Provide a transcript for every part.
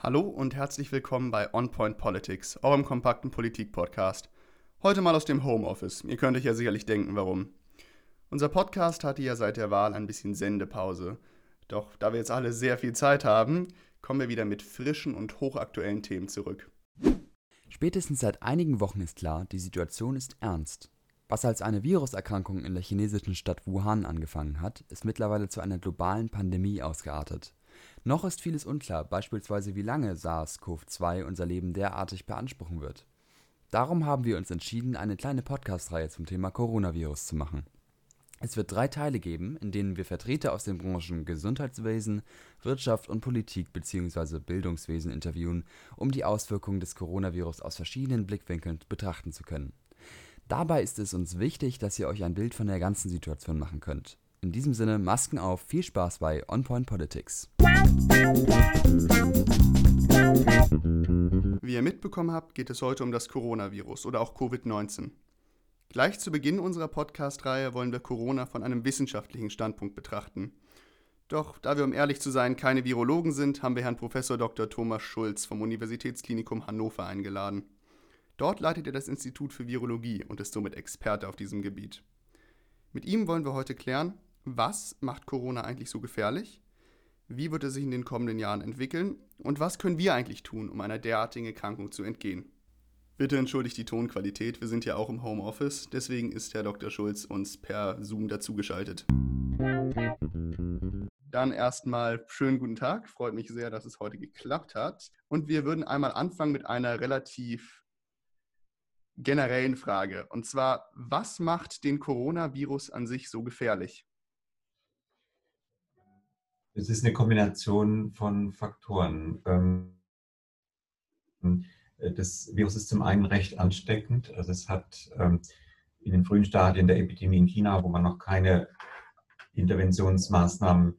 Hallo und herzlich willkommen bei On Point Politics, eurem kompakten Politik-Podcast. Heute mal aus dem Homeoffice. Ihr könnt euch ja sicherlich denken, warum. Unser Podcast hatte ja seit der Wahl ein bisschen Sendepause. Doch da wir jetzt alle sehr viel Zeit haben, kommen wir wieder mit frischen und hochaktuellen Themen zurück. Spätestens seit einigen Wochen ist klar, die Situation ist ernst. Was als eine Viruserkrankung in der chinesischen Stadt Wuhan angefangen hat, ist mittlerweile zu einer globalen Pandemie ausgeartet. Noch ist vieles unklar, beispielsweise wie lange SARS-CoV-2 unser Leben derartig beanspruchen wird. Darum haben wir uns entschieden, eine kleine Podcast-Reihe zum Thema Coronavirus zu machen. Es wird drei Teile geben, in denen wir Vertreter aus den Branchen Gesundheitswesen, Wirtschaft und Politik bzw. Bildungswesen interviewen, um die Auswirkungen des Coronavirus aus verschiedenen Blickwinkeln betrachten zu können. Dabei ist es uns wichtig, dass ihr euch ein Bild von der ganzen Situation machen könnt. In diesem Sinne, Masken auf, viel Spaß bei On Point Politics. Wie ihr mitbekommen habt, geht es heute um das Coronavirus oder auch Covid-19. Gleich zu Beginn unserer Podcast-Reihe wollen wir Corona von einem wissenschaftlichen Standpunkt betrachten. Doch da wir, um ehrlich zu sein, keine Virologen sind, haben wir Herrn Prof. Dr. Thomas Schulz vom Universitätsklinikum Hannover eingeladen. Dort leitet er das Institut für Virologie und ist somit Experte auf diesem Gebiet. Mit ihm wollen wir heute klären, was macht Corona eigentlich so gefährlich? Wie wird es sich in den kommenden Jahren entwickeln? Und was können wir eigentlich tun, um einer derartigen Erkrankung zu entgehen? Bitte entschuldigt die Tonqualität, wir sind ja auch im Homeoffice, deswegen ist Herr Dr. Schulz uns per Zoom dazugeschaltet. Dann erstmal schönen guten Tag, freut mich sehr, dass es heute geklappt hat. Und wir würden einmal anfangen mit einer relativ generellen Frage. Und zwar, was macht den Coronavirus an sich so gefährlich? Es ist eine Kombination von Faktoren. Ähm, das Virus ist zum einen recht ansteckend. Also es hat ähm, in den frühen Stadien der Epidemie in China, wo man noch keine Interventionsmaßnahmen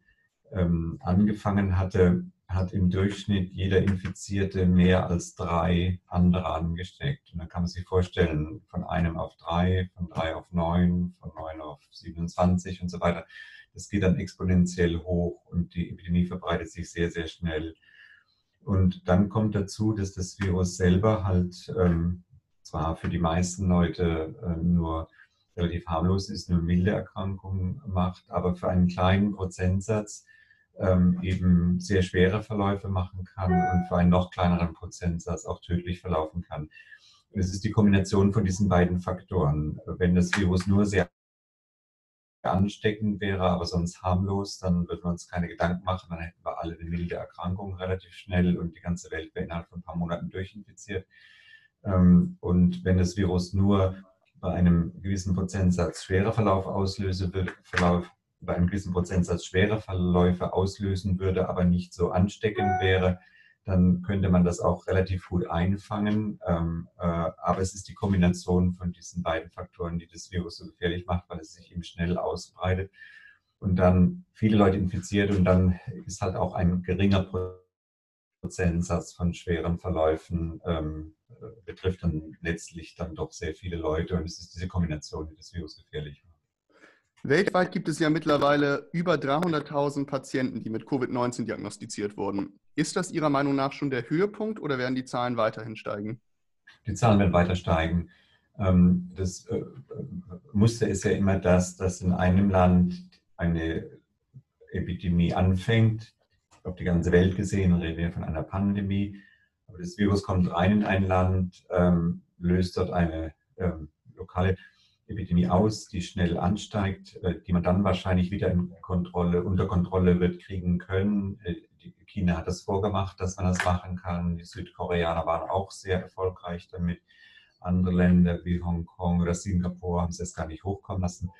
ähm, angefangen hatte, hat im Durchschnitt jeder Infizierte mehr als drei andere angesteckt. Und dann kann man sich vorstellen, von einem auf drei, von drei auf neun, von neun auf 27 und so weiter das geht dann exponentiell hoch und die Epidemie verbreitet sich sehr, sehr schnell. Und dann kommt dazu, dass das Virus selber halt ähm, zwar für die meisten Leute äh, nur relativ harmlos ist, nur milde Erkrankungen macht, aber für einen kleinen Prozentsatz ähm, eben sehr schwere Verläufe machen kann und für einen noch kleineren Prozentsatz auch tödlich verlaufen kann. Es ist die Kombination von diesen beiden Faktoren. Wenn das Virus nur sehr ansteckend wäre, aber sonst harmlos, dann würden wir uns keine Gedanken machen. Dann hätten wir alle eine milde Erkrankung relativ schnell und die ganze Welt wäre innerhalb von ein paar Monaten durchinfiziert. Ähm, und wenn das Virus nur bei einem gewissen Prozentsatz schwerer Verlauf auslöse, Verlauf, bei einem gewissen Prozentsatz schwere Verläufe auslösen würde, aber nicht so ansteckend wäre, dann könnte man das auch relativ gut einfangen. Ähm, äh, aber es ist die Kombination von diesen beiden Faktoren, die das Virus so gefährlich macht, weil es sich eben schnell ausbreitet und dann viele Leute infiziert und dann ist halt auch ein geringer Prozentsatz von schweren Verläufen ähm, betrifft dann letztlich dann doch sehr viele Leute und es ist diese Kombination, die das Virus gefährlich macht. Weltweit gibt es ja mittlerweile über 300.000 Patienten, die mit Covid-19 diagnostiziert wurden. Ist das Ihrer Meinung nach schon der Höhepunkt oder werden die Zahlen weiterhin steigen? Die Zahlen werden weiter steigen. Ähm, das äh, Muster ist ja immer das, dass in einem Land eine Epidemie anfängt. Auf die ganze Welt gesehen reden wir von einer Pandemie. Aber das Virus kommt rein in ein Land, ähm, löst dort eine ähm, lokale Epidemie aus, die schnell ansteigt, äh, die man dann wahrscheinlich wieder in Kontrolle, unter Kontrolle wird kriegen können. Äh, China hat es vorgemacht, dass man das machen kann. Die Südkoreaner waren auch sehr erfolgreich damit. Andere Länder wie Hongkong oder Singapur haben es jetzt gar nicht hochkommen lassen.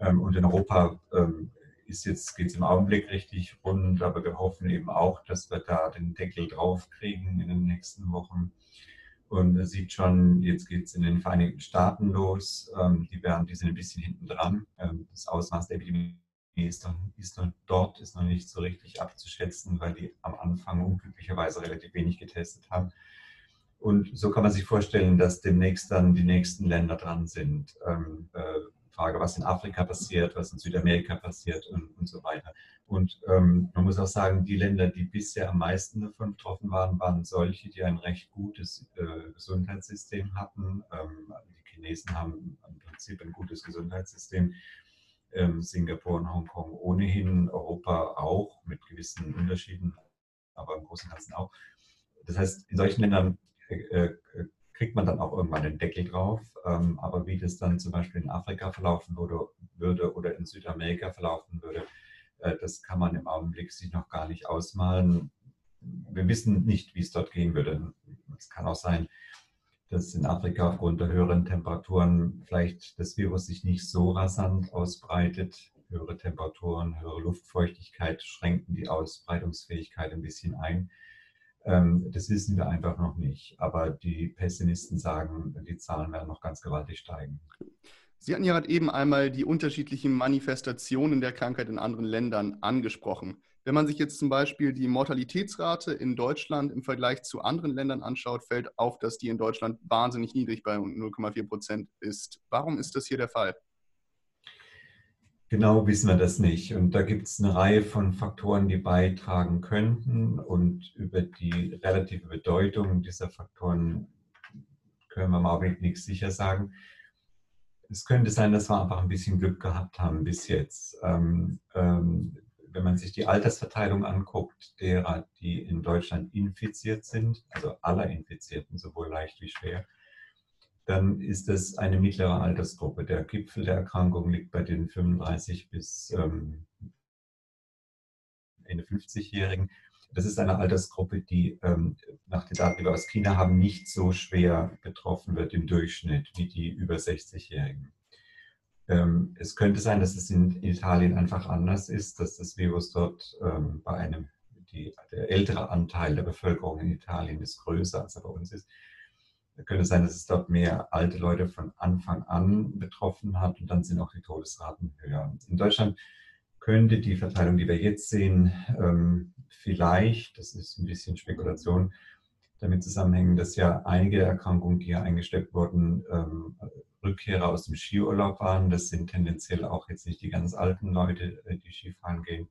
Ähm, und in Europa ähm, ist jetzt, geht es im Augenblick richtig rund, aber wir hoffen eben auch, dass wir da den Deckel drauf kriegen in den nächsten Wochen und er sieht schon, jetzt geht es in den Vereinigten Staaten los. Ähm, die, werden, die sind ein bisschen hinten dran. Ähm, das Ausmaß der Epidemie ist, noch, ist noch dort ist noch nicht so richtig abzuschätzen, weil die am Anfang unglücklicherweise relativ wenig getestet haben. Und so kann man sich vorstellen, dass demnächst dann die nächsten Länder dran sind. Ähm, äh, Frage, was in Afrika passiert, was in Südamerika passiert und, und so weiter. Und ähm, man muss auch sagen, die Länder, die bisher am meisten davon betroffen waren, waren solche, die ein recht gutes äh, Gesundheitssystem hatten. Ähm, die Chinesen haben im Prinzip ein gutes Gesundheitssystem. Ähm, Singapur und Hongkong ohnehin, Europa auch mit gewissen Unterschieden, aber im Großen und Ganzen auch. Das heißt, in solchen Ländern äh, äh kriegt man dann auch irgendwann den Deckel drauf. Ähm, aber wie das dann zum Beispiel in Afrika verlaufen würde, würde oder in Südamerika verlaufen würde, äh, das kann man im Augenblick sich noch gar nicht ausmalen. Wir wissen nicht, wie es dort gehen würde. Es kann auch sein, dass in Afrika aufgrund der höheren Temperaturen vielleicht das Virus sich nicht so rasant ausbreitet. Höhere Temperaturen, höhere Luftfeuchtigkeit schränken die Ausbreitungsfähigkeit ein bisschen ein. Ähm, das wissen wir einfach noch nicht. Aber die Pessimisten sagen, die Zahlen werden noch ganz gewaltig steigen. Sie hatten ja gerade eben einmal die unterschiedlichen Manifestationen der Krankheit in anderen Ländern angesprochen. Wenn man sich jetzt zum Beispiel die Mortalitätsrate in Deutschland im Vergleich zu anderen Ländern anschaut, fällt auf, dass die in Deutschland wahnsinnig niedrig bei 0,4 Prozent ist. Warum ist das hier der Fall? Genau wissen wir das nicht. Und da gibt es eine Reihe von Faktoren, die beitragen könnten. Und über die relative Bedeutung dieser Faktoren können wir im Augenblick nichts sicher sagen. Es könnte sein, dass wir einfach ein bisschen Glück gehabt haben bis jetzt. Ähm, ähm, wenn man sich die Altersverteilung anguckt, derer, die in Deutschland infiziert sind, also aller Infizierten, sowohl leicht wie schwer, dann ist es eine mittlere Altersgruppe. Der Gipfel der Erkrankung liegt bei den 35 bis ähm, Ende 50-Jährigen. Das ist eine Altersgruppe, die ähm, nach den Daten, die wir aus China haben, nicht so schwer betroffen wird im Durchschnitt wie die über 60-Jährigen. Ähm, es könnte sein, dass es in Italien einfach anders ist, dass das Virus dort ähm, bei einem, die, der ältere Anteil der Bevölkerung in Italien ist größer, als er bei uns ist könnte sein, dass es dort mehr alte Leute von Anfang an betroffen hat und dann sind auch die Todesraten höher. In Deutschland könnte die Verteilung, die wir jetzt sehen, ähm, vielleicht, das ist ein bisschen Spekulation, damit zusammenhängen, dass ja einige Erkrankungen, die ja eingesteckt wurden, ähm, Rückkehrer aus dem Skiurlaub waren. Das sind tendenziell auch jetzt nicht die ganz alten Leute, äh, die Skifahren gehen.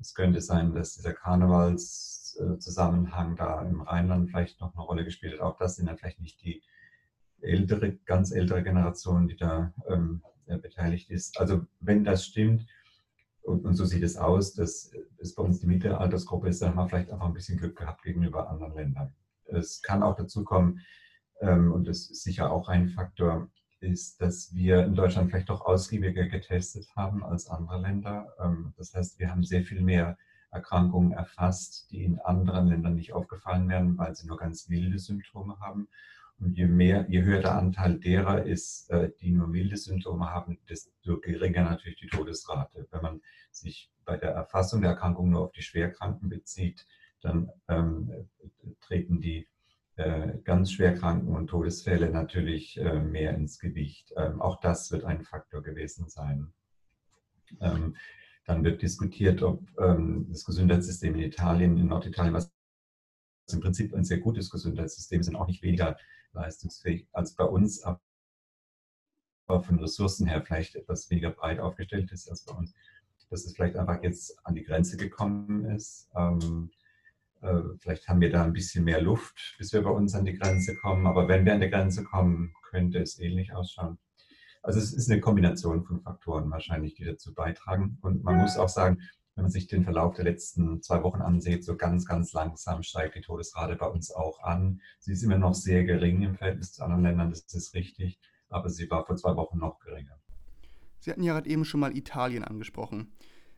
Es könnte sein, dass dieser Karnevals Zusammenhang da im Rheinland vielleicht noch eine Rolle gespielt hat. Auch das sind dann vielleicht nicht die ältere, ganz ältere Generation, die da ähm, beteiligt ist. Also wenn das stimmt, und, und, so sieht es aus, dass es bei uns die Mittelaltersgruppe ist, dann haben wir vielleicht einfach ein bisschen Glück gehabt gegenüber anderen Ländern. Es kann auch dazu kommen, ähm, und das ist sicher auch ein Faktor, ist, dass wir in Deutschland vielleicht doch ausgiebiger getestet haben als andere Länder. Ähm, das heißt, wir haben sehr viel mehr Erkrankungen erfasst, die in anderen Ländern nicht aufgefallen werden, weil sie nur ganz milde Symptome haben. Und je mehr, je höher der Anteil derer ist, äh, die nur milde Symptome haben, desto geringer natürlich die Todesrate. Wenn man sich bei der Erfassung der Erkrankung nur auf die Schwerkranken bezieht, dann ähm, treten die äh, ganz Schwerkranken und Todesfälle natürlich äh, mehr ins Gewicht. Ähm, auch das wird ein Faktor gewesen sein. Ähm, dann wird diskutiert, ob ähm, das Gesundheitssystem in Italien, in Norditalien, was im Prinzip ein sehr gutes Gesundheitssystem ist auch nicht weniger leistungsfähig als bei uns, aber von Ressourcen her vielleicht etwas weniger breit aufgestellt ist als bei uns, dass es vielleicht einfach jetzt an die Grenze gekommen ist. Ähm, äh, vielleicht haben wir da ein bisschen mehr Luft, bis wir bei uns an die Grenze kommen, aber wenn wir an die Grenze kommen, könnte es ähnlich ausschauen. Also es ist eine Kombination von Faktoren wahrscheinlich, die dazu beitragen. Und man muss auch sagen, wenn man sich den Verlauf der letzten zwei Wochen ansieht, so ganz, ganz langsam steigt die Todesrate bei uns auch an. Sie ist immer noch sehr gering im Verhältnis zu anderen Ländern, das ist richtig, aber sie war vor zwei Wochen noch geringer. Sie hatten ja gerade eben schon mal Italien angesprochen.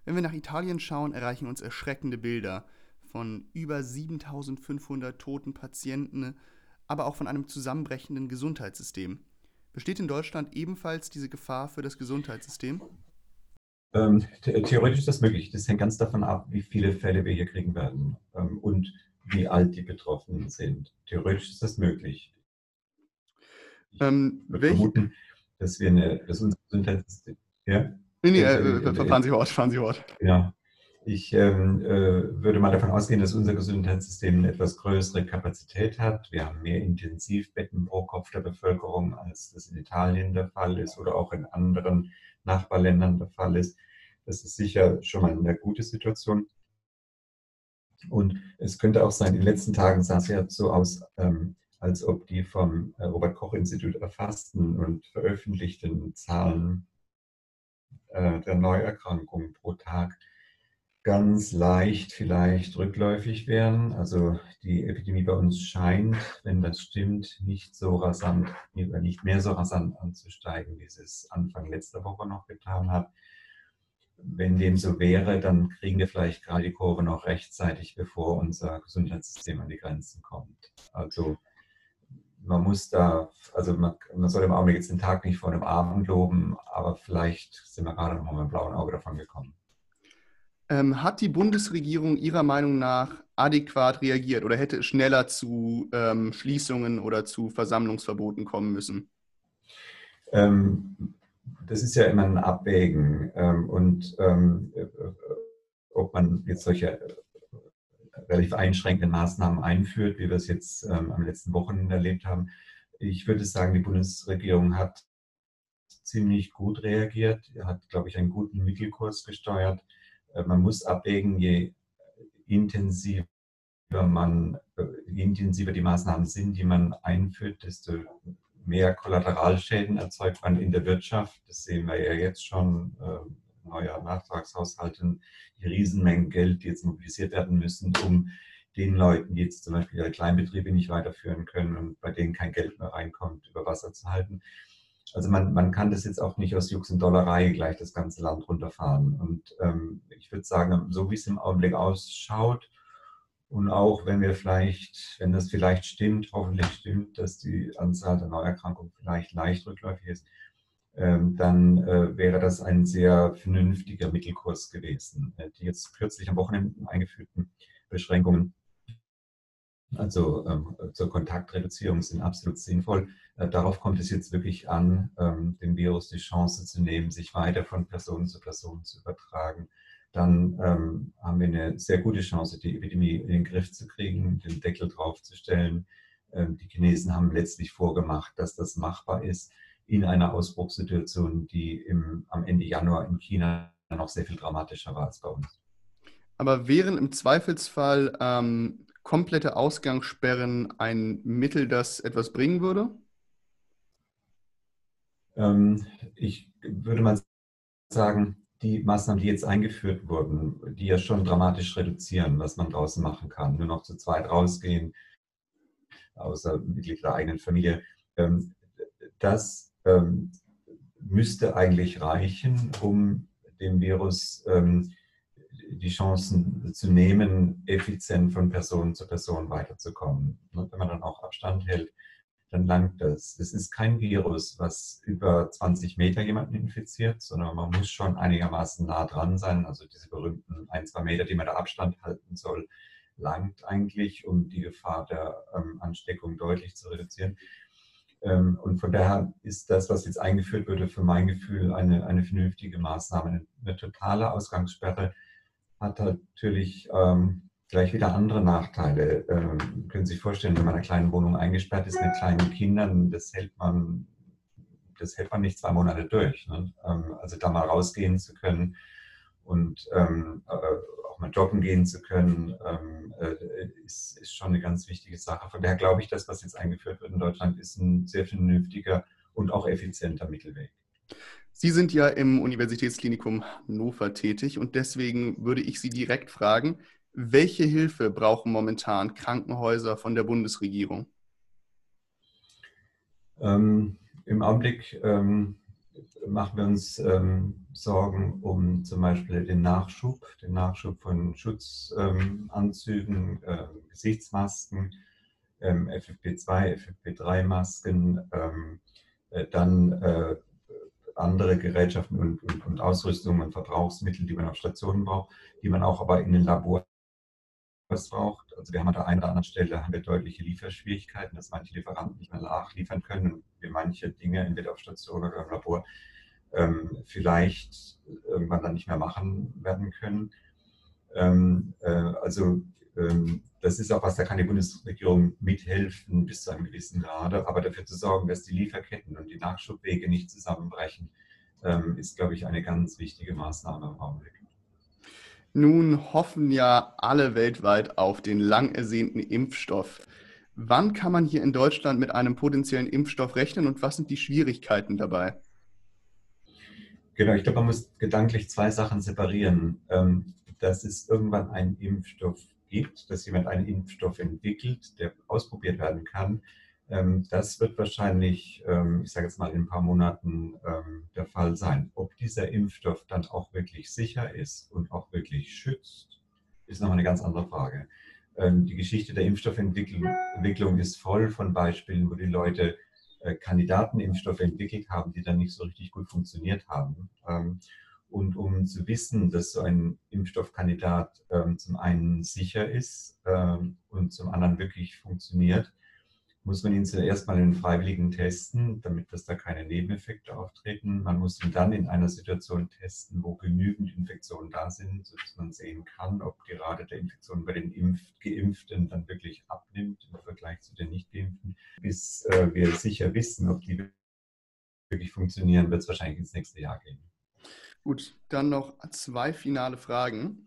Wenn wir nach Italien schauen, erreichen uns erschreckende Bilder von über 7500 toten Patienten, aber auch von einem zusammenbrechenden Gesundheitssystem. Besteht in Deutschland ebenfalls diese Gefahr für das Gesundheitssystem? Ähm, theoretisch ist das möglich. Das hängt ganz davon ab, wie viele Fälle wir hier kriegen werden ähm, und wie alt die Betroffenen sind. Theoretisch ist das möglich. Ähm, wir vermuten, dass wir eine, dass unser Gesundheitssystem. Ja? Nee, nee, äh, äh, fahren Sie fort, fahren Sie fort. Ja. Ich ähm, äh, würde mal davon ausgehen, dass unser Gesundheitssystem eine etwas größere Kapazität hat. Wir haben mehr Intensivbetten pro Kopf der Bevölkerung, als das in Italien der Fall ist oder auch in anderen Nachbarländern der Fall ist. Das ist sicher schon mal eine gute Situation. Und es könnte auch sein, in den letzten Tagen sah es ja so aus, ähm, als ob die vom äh, Robert Koch Institut erfassten und veröffentlichten Zahlen äh, der Neuerkrankungen pro Tag ganz leicht vielleicht rückläufig wären. Also die Epidemie bei uns scheint, wenn das stimmt, nicht so rasant, nicht mehr so rasant anzusteigen, wie es Anfang letzter Woche noch getan hat. Wenn dem so wäre, dann kriegen wir vielleicht gerade die Kurve noch rechtzeitig, bevor unser Gesundheitssystem an die Grenzen kommt. Also man muss da, also man, man soll im Augenblick jetzt den Tag nicht vor dem Abend loben, aber vielleicht sind wir gerade noch mal mit dem blauen Auge davon gekommen. Ähm, hat die Bundesregierung Ihrer Meinung nach adäquat reagiert oder hätte es schneller zu ähm, Schließungen oder zu Versammlungsverboten kommen müssen? Ähm, das ist ja immer ein Abwägen. Ähm, und ähm, äh, ob man jetzt solche äh, relativ einschränkenden Maßnahmen einführt, wie wir es jetzt ähm, am letzten Wochenende erlebt haben. Ich würde sagen, die Bundesregierung hat ziemlich gut reagiert, hat, glaube ich, einen guten Mittelkurs gesteuert man muss abwägen, je intensiver man, je intensiver die Maßnahmen sind, die man einführt, desto mehr Kollateralschäden erzeugt man in der Wirtschaft. Das sehen wir ja jetzt schon. Äh, neuer Nachtragshaushalten, die Riesenmengen Geld, die jetzt mobilisiert werden müssen, um den Leuten, die jetzt zum Beispiel ihre Kleinbetriebe nicht weiterführen können und bei denen kein Geld mehr reinkommt, über Wasser zu halten. Also man, man kann das jetzt auch nicht aus Jux und Dollerei gleich das ganze Land runterfahren. Und ähm, ich würde sagen, so wie es im Augenblick ausschaut und auch wenn wir vielleicht, wenn das vielleicht stimmt, hoffentlich stimmt, dass die Anzahl der Neuerkrankungen vielleicht leicht rückläufig ist, ähm, dann äh, wäre das ein sehr vernünftiger Mittelkurs gewesen. Äh, die jetzt kürzlich am Wochenende eingeführten Beschränkungen also ähm, zur Kontaktreduzierung sind absolut sinnvoll. Äh, darauf kommt es jetzt wirklich an, ähm, dem Virus die Chance zu nehmen, sich weiter von Person zu Person zu übertragen. Dann ähm, haben wir eine sehr gute Chance, die Epidemie in den Griff zu kriegen, den Deckel draufzustellen. Ähm, die Chinesen haben letztlich vorgemacht, dass das machbar ist in einer Ausbruchssituation, die im, am Ende Januar in China noch sehr viel dramatischer war als bei uns. Aber wären im Zweifelsfall ähm, komplette Ausgangssperren ein Mittel, das etwas bringen würde? Ähm, ich würde mal sagen, die Maßnahmen, die jetzt eingeführt wurden, die ja schon dramatisch reduzieren, was man draußen machen kann, nur noch zu zweit rausgehen, außer Mitglied der eigenen Familie, ähm, das ähm, müsste eigentlich reichen, um dem Virus die Chancen zu nehmen, effizient von Person zu Person weiterzukommen. Und wenn man dann auch Abstand hält, dann langt das. Es ist kein Virus, was über 20 Meter jemanden infiziert, sondern man muss schon einigermaßen nah dran sein. Also diese berühmten ein, zwei Meter, die man da Abstand halten soll, langt eigentlich, um die Gefahr der ähm, Ansteckung deutlich zu reduzieren. Ähm, und von daher ist das, was jetzt eingeführt würde, für mein Gefühl eine, eine vernünftige Maßnahme. Eine totale Ausgangssperre hat natürlich ähm, gleich wieder andere Nachteile. Ähm, können Sie sich vorstellen, wenn man in einer kleinen Wohnung eingesperrt ist mit kleinen Kindern, das hält man, das hält man nicht zwei Monate durch. Ne? Ähm, also da mal rausgehen zu können und ähm, äh, auch mal joggen gehen zu können, ähm, äh, ist, ist schon eine ganz wichtige Sache. Von daher glaube ich, dass was jetzt eingeführt wird in Deutschland, ist ein sehr vernünftiger und auch effizienter Mittelweg. Sie sind ja im Universitätsklinikum Hannover tätig und deswegen würde ich Sie direkt fragen, welche Hilfe brauchen momentan Krankenhäuser von der Bundesregierung? Ähm, Im Augenblick ähm, machen wir uns ähm, Sorgen um zum Beispiel den Nachschub, den Nachschub von Schutzanzügen, äh, Gesichtsmasken, ähm, FFP2, FFP3-Masken, ähm, äh, dann äh, andere Gerätschaften und, und, und Ausrüstung und Verbrauchsmittel, die man auf Stationen braucht, die man auch aber in den Labors braucht. Also wir haben an der einen oder anderen Stelle haben wir deutliche Lieferschwierigkeiten, dass manche Lieferanten nicht mehr nachliefern können und wir manche Dinge entweder auf Station oder im Labor ähm, vielleicht irgendwann dann nicht mehr machen werden können. Ähm, äh, also das ist auch was, da kann die Bundesregierung mithelfen bis zu einem gewissen Grade. Aber dafür zu sorgen, dass die Lieferketten und die Nachschubwege nicht zusammenbrechen, ähm, ist, glaube ich, eine ganz wichtige Maßnahme im Augenblick. Nun hoffen ja alle weltweit auf den lang ersehnten Impfstoff. Wann kann man hier in Deutschland mit einem potenziellen Impfstoff rechnen und was sind die Schwierigkeiten dabei? Genau, ich glaube, man muss gedanklich zwei Sachen separieren. Ähm, dass es irgendwann einen Impfstoff gibt, dass jemand einen Impfstoff entwickelt, der ausprobiert werden kann. Ähm, das wird wahrscheinlich, ähm, ich sage jetzt mal, in ein paar Monaten der Fall sein. Ob dieser Impfstoff dann auch wirklich sicher ist und auch wirklich schützt, ist noch eine ganz andere Frage. Die Geschichte der Impfstoffentwicklung ist voll von Beispielen, wo die Leute äh, Kandidatenimpfstoffe entwickelt haben, die dann nicht so richtig gut funktioniert haben. Und um zu wissen, dass so ein Impfstoffkandidat ähm, zum einen sicher ist ähm, und zum anderen wirklich funktioniert, muss man ihn zuerst mal in Freiwilligen testen, damit dass da keine Nebeneffekte auftreten. Man muss ihn dann in einer Situation testen, wo genügend Infektionen da sind, sodass man sehen kann, ob die Rate der Infektionen bei den Impf Geimpften dann wirklich abnimmt im Vergleich zu den Nicht-Geimpften. Bis äh, wir sicher wissen, ob die wirklich funktionieren, wird es wahrscheinlich ins nächste Jahr gehen. Gut, dann noch zwei finale Fragen.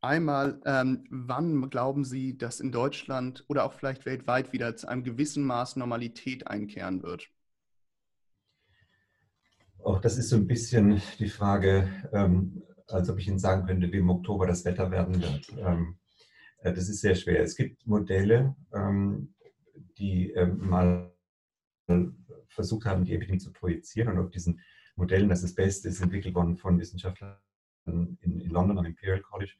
Einmal, ähm, wann glauben Sie, dass in Deutschland oder auch vielleicht weltweit wieder zu einem gewissen Maß Normalität einkehren wird? Auch das ist so ein bisschen die Frage, ähm, als ob ich Ihnen sagen könnte, wie im Oktober das Wetter werden wird. Ähm, äh, das ist sehr schwer. Es gibt Modelle, ähm, die ähm, mal versucht haben, die Epidemie zu projizieren und auf diesen Modellen, das ist das Beste, ist entwickelt worden von Wissenschaftlern in, in London am Imperial College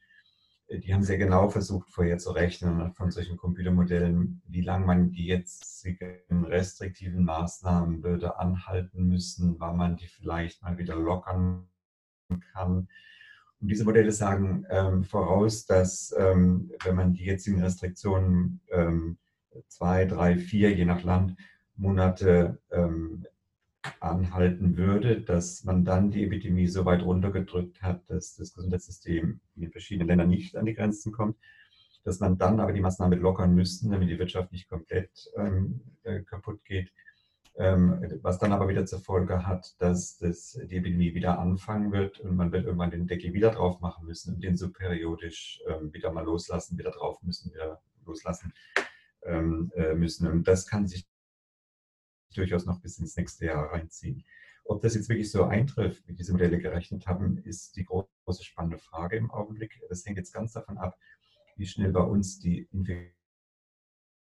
die haben sehr genau versucht, vorherzurechnen von solchen Computermodellen, wie lange man die jetzigen restriktiven Maßnahmen würde anhalten müssen, wann man die vielleicht mal wieder lockern kann. Und diese Modelle sagen ähm, voraus, dass ähm, wenn man die jetzigen Restriktionen ähm, zwei, drei, vier, je nach Land, Monate ähm, anhalten würde, dass man dann die Epidemie so weit runtergedrückt hat, dass das Gesundheitssystem in den verschiedenen Ländern nicht an die Grenzen kommt, dass man dann aber die Maßnahmen lockern müsste, damit die Wirtschaft nicht komplett ähm, äh, kaputt geht. Ähm, was dann aber wieder zur Folge hat, dass das, die Epidemie wieder anfangen wird und man wird irgendwann den Deckel wieder drauf machen müssen und den so periodisch ähm, wieder mal loslassen, wieder drauf müssen, wieder loslassen ähm, äh, müssen. Und das kann sich durchaus noch bis ins nächste Jahr reinziehen. Ob das jetzt wirklich so eintrifft, wie diese Modelle gerechnet haben, ist die große spannende Frage im Augenblick. Das hängt jetzt ganz davon ab, wie schnell bei uns die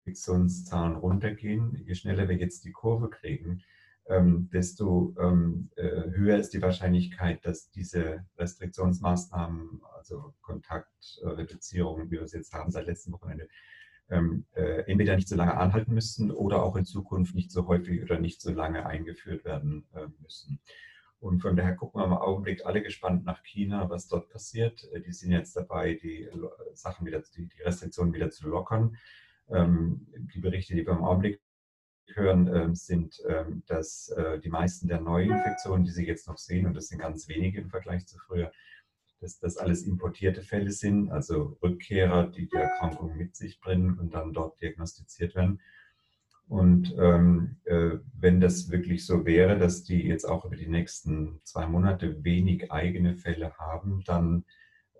Infektionszahlen runtergehen. Je schneller wir jetzt die Kurve kriegen, ähm, desto ähm, äh, höher ist die Wahrscheinlichkeit, dass diese Restriktionsmaßnahmen, also Kontaktreduzierung, wie wir es jetzt haben seit letztem Wochenende, ähm, äh, entweder nicht so lange anhalten müssen oder auch in Zukunft nicht so häufig oder nicht so lange eingeführt werden äh, müssen. Und von daher gucken wir im Augenblick alle gespannt nach China, was dort passiert. Äh, die sind jetzt dabei, die Sachen wieder, die, die Restriktionen wieder zu lockern. Ähm, die Berichte, die wir im Augenblick hören, ähm, sind, ähm, dass äh, die meisten der Neuinfektionen, die Sie jetzt noch sehen, und das sind ganz wenige im Vergleich zu früher, dass das alles importierte Fälle sind, also Rückkehrer, die die Erkrankung mit sich bringen und dann dort diagnostiziert werden. Und ähm, äh, wenn das wirklich so wäre, dass die jetzt auch über die nächsten zwei Monate wenig eigene Fälle haben, dann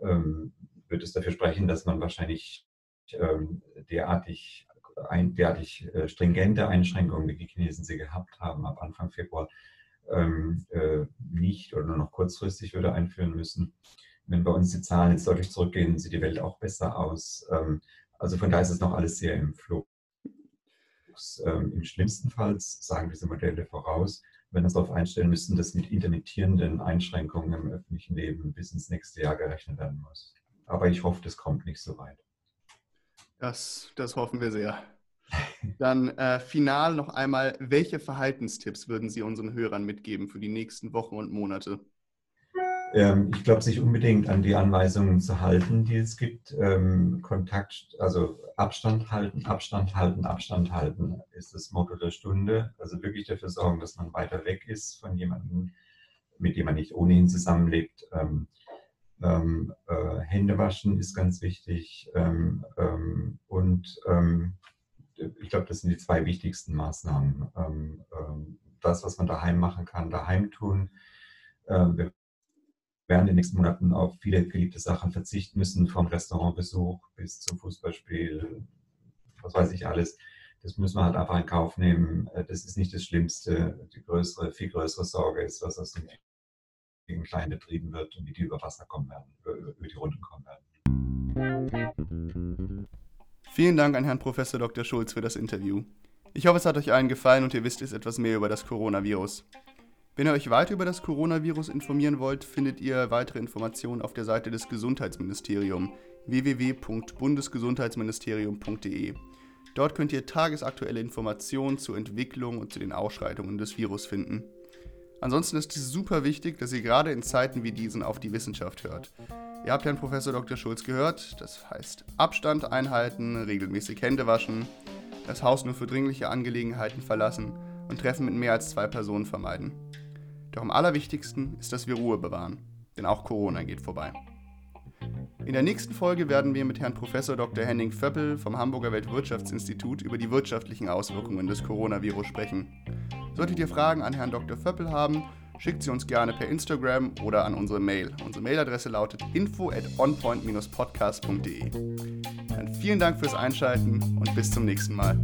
ähm, wird es dafür sprechen, dass man wahrscheinlich ähm, derartig, ein, derartig äh, stringente Einschränkungen, wie die Chinesen sie gehabt haben, ab Anfang Februar ähm, äh, nicht oder nur noch kurzfristig würde einführen müssen wenn bei uns die Zahlen jetzt deutlich zurückgehen, sieht die Welt auch besser aus. Ähm, also von daher ist es noch alles sehr im Flug. Ähm, Im schlimmsten Fall sagen diese Modelle voraus, wenn wir uns darauf einstellen müssen, dass mit intermittierenden Einschränkungen im öffentlichen Leben bis ins nächste Jahr gerechnet werden muss. Aber ich hoffe, das kommt nicht so weit. Das, das hoffen wir sehr. Dann äh, final noch einmal, welche Verhaltenstipps würden Sie unseren Hörern mitgeben für die nächsten Wochen und Monate? Ähm, ich glaube, sich unbedingt an die Anweisungen zu halten, die es gibt. Ähm, Kontakt, also Abstand halten, Abstand halten, Abstand halten ist das Motto der Stunde. Also wirklich dafür sorgen, dass man weiter weg ist von jemandem, mit dem man nicht ohnehin zusammenlebt. Ähm, Ähm, äh, Hände waschen ist ganz wichtig. Ähm, ähm, und ähm, ich glaube, das sind die zwei wichtigsten Maßnahmen. Ähm, ähm, das, was man daheim machen kann, daheim tun. wir werden in den nächsten Monaten auf viele geliebte Sachen verzichten müssen, vom Restaurantbesuch bis zum Fußballspiel, was weiß ich alles. Das müssen wir halt einfach in Kauf nehmen. Äh, das ist nicht das Schlimmste. Die größere, viel größere Sorge ist, was aus den kleinen betrieben wird und wie die über Wasser kommen werden, über, über die Runden kommen werden. Vielen Dank an Herrn Professor Dr. Schulz für das Interview. Ich hoffe, es hat euch allen gefallen und ihr wisst jetzt etwas mehr über das Coronavirus. Wenn ihr euch weiter über das Coronavirus informieren wollt, findet ihr weitere Informationen auf der Seite des Gesundheitsministeriums www.bundesgesundheitsministerium.de. Dort könnt ihr tagesaktuelle Informationen zur Entwicklung und zu den Ausschreitungen des Virus finden. Ansonsten ist es super wichtig, dass ihr gerade in Zeiten wie diesen auf die Wissenschaft hört. Ihr habt Herrn Professor Dr. Schulz gehört, das heißt Abstand einhalten, regelmäßig Hände waschen, das Haus nur für dringliche Angelegenheiten verlassen und Treffen mit mehr als zwei Personen vermeiden. Doch am allerwichtigsten ist, dass wir Ruhe bewahren, denn auch Corona geht vorbei. In der nächsten Folge werden wir mit Herrn Professor Dr. Henning Vöppel vom Hamburger Weltwirtschaftsinstitut über die wirtschaftlichen Auswirkungen des Coronavirus sprechen. Solltet ihr Fragen an Herrn Dr. Vöppel haben, schickt sie uns gerne per Instagram oder an unsere Mail. Unsere Mailadresse lautet info at onpoint-podcast.de. Dann vielen Dank fürs Einschalten und bis zum nächsten Mal.